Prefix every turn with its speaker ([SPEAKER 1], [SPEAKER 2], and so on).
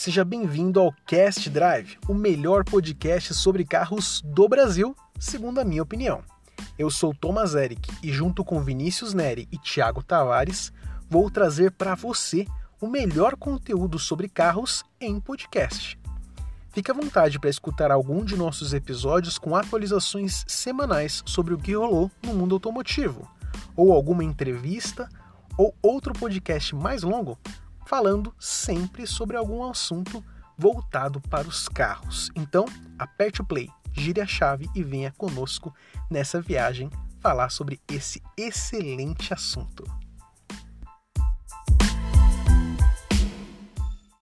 [SPEAKER 1] seja bem-vindo ao Cast Drive, o melhor podcast sobre carros do Brasil, segundo a minha opinião. Eu sou Thomas Eric e, junto com Vinícius Neri e Thiago Tavares, vou trazer para você o melhor conteúdo sobre carros em podcast. Fique à vontade para escutar algum de nossos episódios com atualizações semanais sobre o que rolou no mundo automotivo, ou alguma entrevista ou outro podcast mais longo falando sempre sobre algum assunto voltado para os carros. Então, aperte o play, gire a chave e venha conosco nessa viagem falar sobre esse excelente assunto.